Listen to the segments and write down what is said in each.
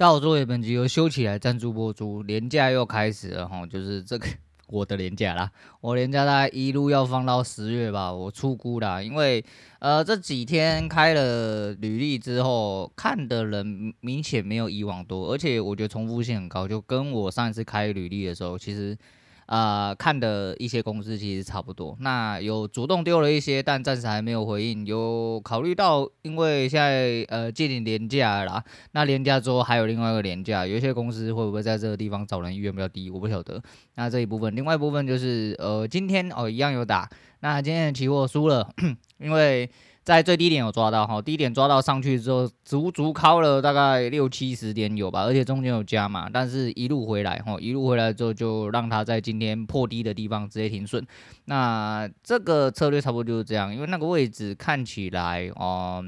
到作业本集又修起来赞助播出，年假又开始了哈，就是这个 我的年假啦，我年假大概一路要放到十月吧，我出估啦，因为呃这几天开了履历之后，看的人明显没有以往多，而且我觉得重复性很高，就跟我上一次开履历的时候，其实。啊、呃，看的一些公司其实差不多。那有主动丢了一些，但暂时还没有回应。有考虑到，因为现在呃接近年假啦，那年假之后还有另外一个年假，有一些公司会不会在这个地方找人意愿比较低，我不晓得。那这一部分，另外一部分就是呃今天哦一样有打，那今天的期货输了，因为。在最低点有抓到哈，低点抓到上去之后，足足靠了大概六七十点有吧，而且中间有加嘛，但是一路回来哈，一路回来之后就让它在今天破低的地方直接停损。那这个策略差不多就是这样，因为那个位置看起来哦、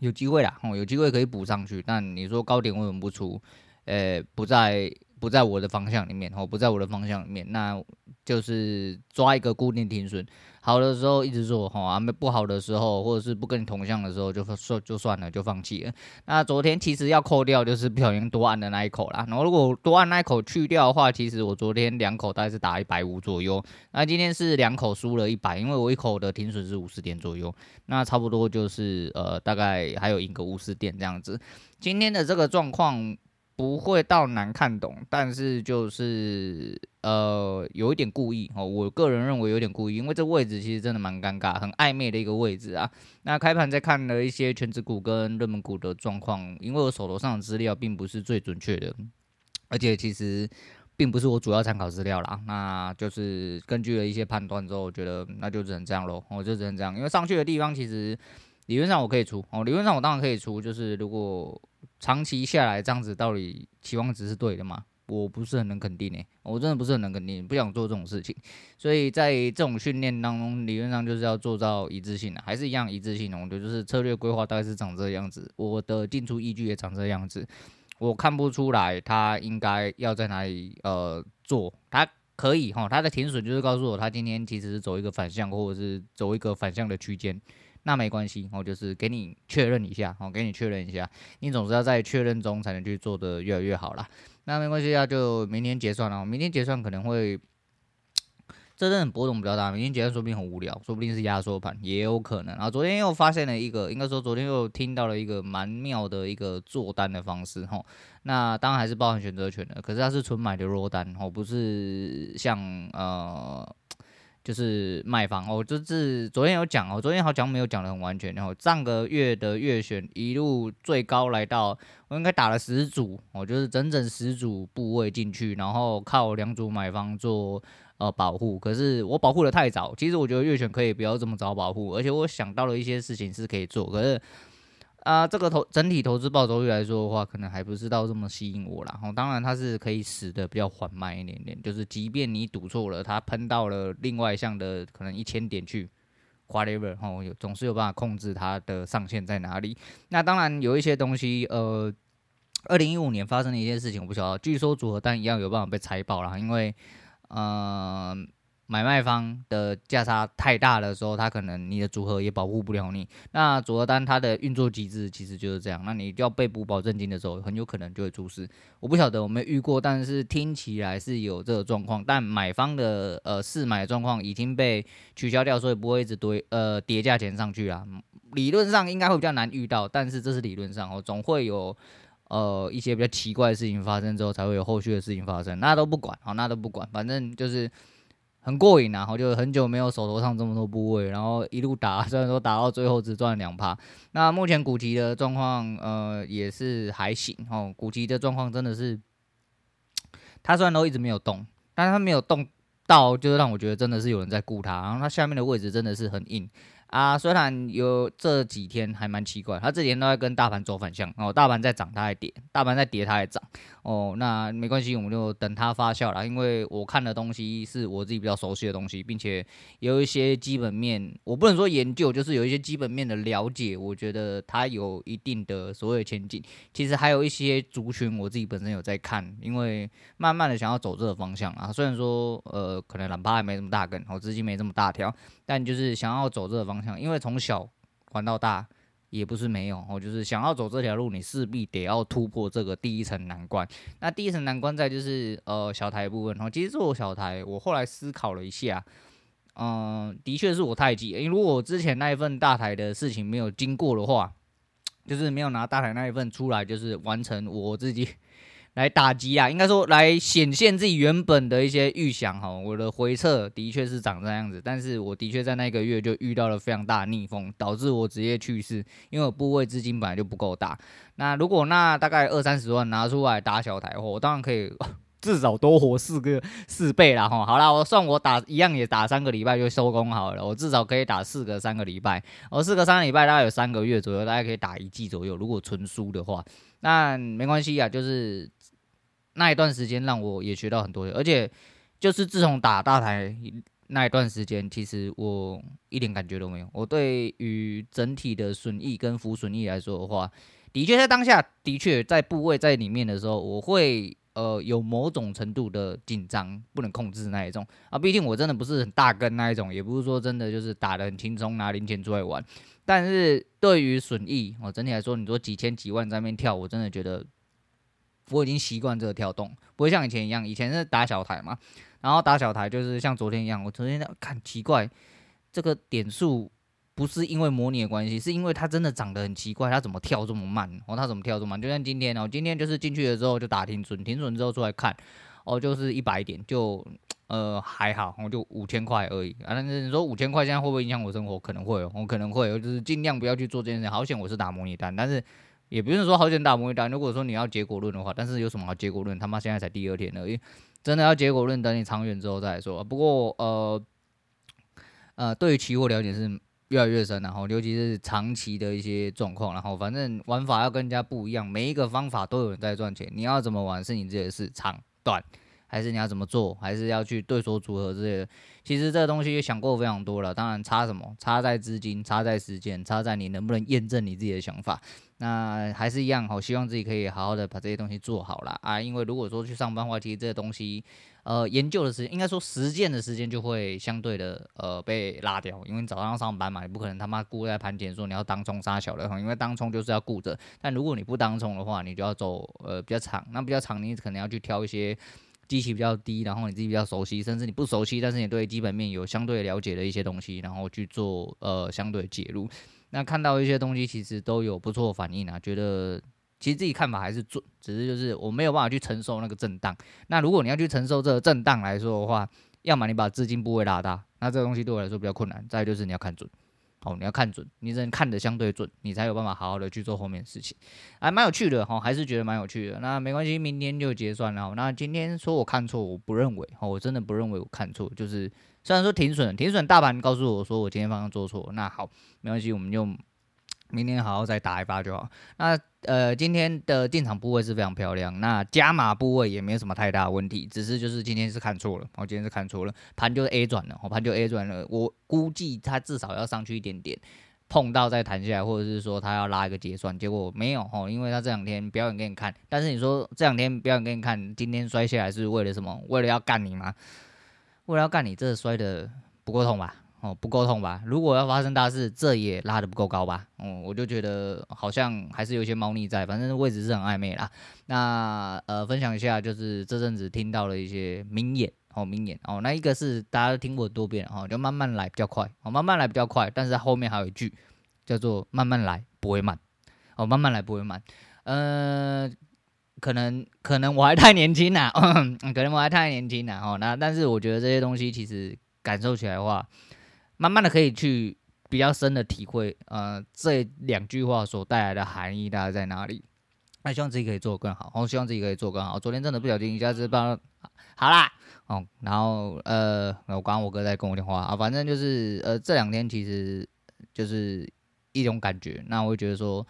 有机会啦，哦有机会可以补上去，但你说高点为什么不出？呃，不在不在我的方向里面哦，不在我的方向里面，那就是抓一个固定停损。好的时候一直做，哈啊，不好的时候，或者是不跟你同向的时候，就说就算了，就放弃了。那昨天其实要扣掉，就是不小心多按的那一口啦。然后如果多按那一口去掉的话，其实我昨天两口大概是打一百五左右。那今天是两口输了一百，因为我一口的停损是五十点左右。那差不多就是呃，大概还有赢个五十点这样子。今天的这个状况。不会到难看懂，但是就是呃有一点故意哦，我个人认为有点故意，因为这位置其实真的蛮尴尬，很暧昧的一个位置啊。那开盘在看了一些全职股跟热门股的状况，因为我手头上的资料并不是最准确的，而且其实并不是我主要参考资料啦。那就是根据了一些判断之后，我觉得那就只能这样喽，我就只能这样，因为上去的地方其实理论上我可以出哦，理论上我当然可以出，就是如果。长期下来这样子，到底期望值是对的吗？我不是很能肯定诶，我真的不是很能肯定，不想做这种事情。所以在这种训练当中，理论上就是要做到一致性的，还是一样一致性的。我觉得就是策略规划大概是长这个样子，我的进出依据也长这个样子。我看不出来他应该要在哪里呃做，他可以哈，他的停损就是告诉我他今天其实是走一个反向，或者是走一个反向的区间。那没关系，我就是给你确认一下，我给你确认一下，你总是要在确认中才能去做的越来越好啦。那没关系啊，就明天结算了，明天结算可能会，这阵波动比较大，明天结算说不定很无聊，说不定是压缩盘也有可能。然后昨天又发现了一个，应该说昨天又听到了一个蛮妙的一个做单的方式哈。那当然还是包含选择权的，可是它是纯买的弱单哦，不是像呃。就是卖方哦，就是昨天有讲哦，昨天好像没有讲得很完全。然后上个月的月选一路最高来到，我应该打了十组哦，就是整整十组部位进去，然后靠两组买方做呃保护。可是我保护得太早，其实我觉得月选可以不要这么早保护，而且我想到了一些事情是可以做，可是。啊，这个投整体投资报酬率来说的话，可能还不是到这么吸引我啦。哦，当然它是可以死的比较缓慢一点点，就是即便你赌错了，它喷到了另外一项的可能一千点去，whatever，哦，有总是有办法控制它的上限在哪里。那当然有一些东西，呃，二零一五年发生的一件事情我不晓得，据说组合单一样有办法被拆爆了，因为，呃。买卖方的价差太大的时候，他可能你的组合也保护不了你。那组合单它的运作机制其实就是这样。那你要被补保证金的时候，很有可能就会出事。我不晓得，我没遇过，但是听起来是有这个状况。但买方的呃试买状况已经被取消掉，所以不会一直堆呃叠价钱上去啊。理论上应该会比较难遇到，但是这是理论上哦，总会有呃一些比较奇怪的事情发生之后，才会有后续的事情发生。那都不管，好，那都不管，反正就是。很过瘾啊，然后就很久没有手头上这么多部位，然后一路打，虽然说打到最后只赚了两趴。那目前古奇的状况，呃，也是还行哦。古奇的状况真的是，他虽然都一直没有动，但是他没有动到，就是让我觉得真的是有人在顾他。然后他下面的位置真的是很硬。啊，虽然有这几天还蛮奇怪，他这几天都在跟大盘走反向哦，大盘在涨，它在跌；大盘在跌，它在涨哦。那没关系，我们就等它发酵啦。因为我看的东西是我自己比较熟悉的东西，并且有一些基本面，我不能说研究，就是有一些基本面的了解，我觉得它有一定的所谓前景。其实还有一些族群，我自己本身有在看，因为慢慢的想要走这个方向啊。虽然说呃，可能懒趴还没这么大根，我资金没这么大条。但就是想要走这个方向，因为从小玩到大，也不是没有哦，就是想要走这条路，你势必得要突破这个第一层难关。那第一层难关在就是呃小台部分哦，其实做小台，我后来思考了一下，嗯、的确是我太急，因为如果我之前那一份大台的事情没有经过的话，就是没有拿大台那一份出来，就是完成我自己。来打击啊，应该说来显现自己原本的一些预想哈。我的回撤的确是长这样子，但是我的确在那个月就遇到了非常大的逆风，导致我直接去世，因为我部位资金本来就不够大。那如果那大概二三十万拿出来打小台货，我当然可以 至少多活四个四倍啦哈。好啦，我算我打一样也打三个礼拜就收工好了，我至少可以打四个三个礼拜，我四个三个礼拜大概有三个月左右，大概可以打一季左右。如果纯输的话，那没关系啊，就是。那一段时间让我也学到很多，而且就是自从打大台那一段时间，其实我一点感觉都没有。我对于整体的损益跟浮损益来说的话，的确在当下的确在部位在里面的时候，我会呃有某种程度的紧张，不能控制那一种啊。毕竟我真的不是很大根那一种，也不是说真的就是打得很轻松拿零钱出来玩。但是对于损益，我整体来说，你说几千几万在那边跳，我真的觉得。我已经习惯这个跳动，不会像以前一样。以前是打小台嘛，然后打小台就是像昨天一样。我昨天看奇怪，这个点数不是因为模拟的关系，是因为它真的长得很奇怪，它怎么跳这么慢？哦，它怎么跳这么慢？就像今天哦，今天就是进去了之后就打停损，停损之后出来看，哦，就是一百点，就呃还好，我就五千块而已啊。但是你说五千块现在会不会影响我生活？可能会哦，我可能会，就是尽量不要去做这件事。好险我是打模拟单，但是。也不是说好简单打模拟单，如果说你要结果论的话，但是有什么好结果论？他妈现在才第二天而已，真的要结果论，等你长远之后再说。不过呃呃，对于期货了解是越来越深，然后尤其是长期的一些状况，然后反正玩法要跟人家不一样，每一个方法都有人在赚钱，你要怎么玩是你自己的事，长短。还是你要怎么做？还是要去对手组合之类的？其实这个东西想过非常多了。当然差什么？差在资金，差在时间，差在你能不能验证你自己的想法。那还是一样，好，希望自己可以好好的把这些东西做好了啊。因为如果说去上班的话，其实这个东西，呃，研究的时间，应该说实践的时间就会相对的呃被拉掉。因为你早上上班嘛，你不可能他妈顾在盘前说你要当冲杀小的，因为当冲就是要顾着。但如果你不当冲的话，你就要走呃比较长，那比较长你可能要去挑一些。基期比较低，然后你自己比较熟悉，甚至你不熟悉，但是你对基本面有相对了解的一些东西，然后去做呃相对介入。那看到一些东西其实都有不错反应啊，觉得其实自己看法还是准，只是就是我没有办法去承受那个震荡。那如果你要去承受这个震荡来说的话，要么你把资金部位拉大，那这个东西对我来说比较困难。再就是你要看准。哦，你要看准，你只能看得相对准，你才有办法好好的去做后面的事情，还蛮有趣的哈，还是觉得蛮有趣的。那没关系，明天就结算了。那今天说我看错，我不认为，哦，我真的不认为我看错。就是虽然说停损，停损大盘告诉我说我今天方向做错，那好，没关系，我们就。明天好好再打一发就好。那呃，今天的进场部位是非常漂亮，那加码部位也没有什么太大问题，只是就是今天是看错了，我今天是看错了，盘就 A 转了，我盘就 A 转了。我估计它至少要上去一点点，碰到再弹下来，或者是说它要拉一个结算，结果没有哦，因为它这两天表演给你看。但是你说这两天表演给你看，今天摔下来是为了什么？为了要干你吗？为了要干你，这摔得不够痛吧？哦，不够痛吧？如果要发生大事，这也拉得不够高吧？嗯，我就觉得好像还是有些猫腻在，反正位置是很暧昧啦。那呃，分享一下，就是这阵子听到了一些名言哦，名言哦。那一个是大家都听过多遍哦，就慢慢来比较快哦，慢慢来比较快。但是后面还有一句叫做慢慢来不会慢哦，慢慢来不会慢。嗯、呃，可能可能我还太年轻啦，可能我还太年轻 啦哦。那但是我觉得这些东西其实感受起来的话。慢慢的可以去比较深的体会，呃，这两句话所带来的含义大概在哪里？那希望自己可以做得更好，我希望自己可以做更好。昨天真的不小心一下子把，好啦，哦，然后呃，我刚刚我哥在跟我电话啊，反正就是呃，这两天其实就是一种感觉，那我会觉得说。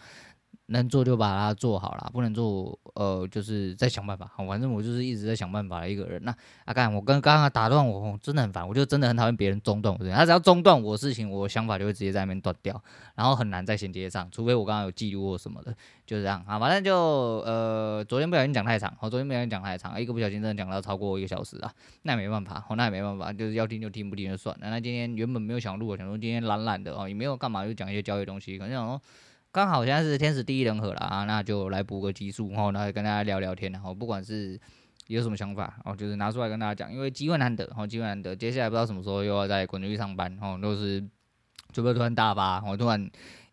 能做就把它做好了，不能做，呃，就是在想办法。好，反正我就是一直在想办法的一个人。那阿干、我跟刚刚打断我，真的很烦。我就真的很讨厌别人中断我这样。他只要中断我的事情，我的想法就会直接在那边断掉，然后很难再衔接上。除非我刚刚有记录或什么的，就这样啊。反正就呃，昨天不小心讲太长，好，昨天不小心讲太长，一个不小心真的讲到超过一个小时啊。那也没办法，好那也没办法，就是要听就听，不听就算了。那今天原本没有想录，想说今天懒懒的哦，也没有干嘛，就讲一些交易东西，可能想说。刚好现在是天时地利人和了啊，那就来补个集数，然后来跟大家聊聊天，然后不管是有什么想法，哦，就是拿出来跟大家讲，因为机会难得，哦，机会难得，接下来不知道什么时候又要在滚出去上班，哦，都是准备突然大发，我突然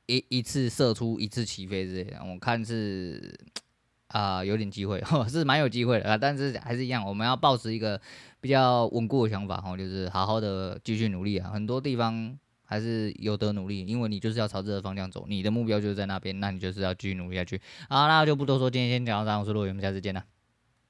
一一次射出一次起飞之类的，我看是啊、有点机会，是蛮有机会的啊，但是还是一样，我们要保持一个比较稳固的想法，哦，就是好好的继续努力啊，很多地方。还是有得努力，因为你就是要朝这个方向走，你的目标就是在那边，那你就是要继续努力下去。好，那就不多说，今天先讲到这，我是洛伟，我们下次见了。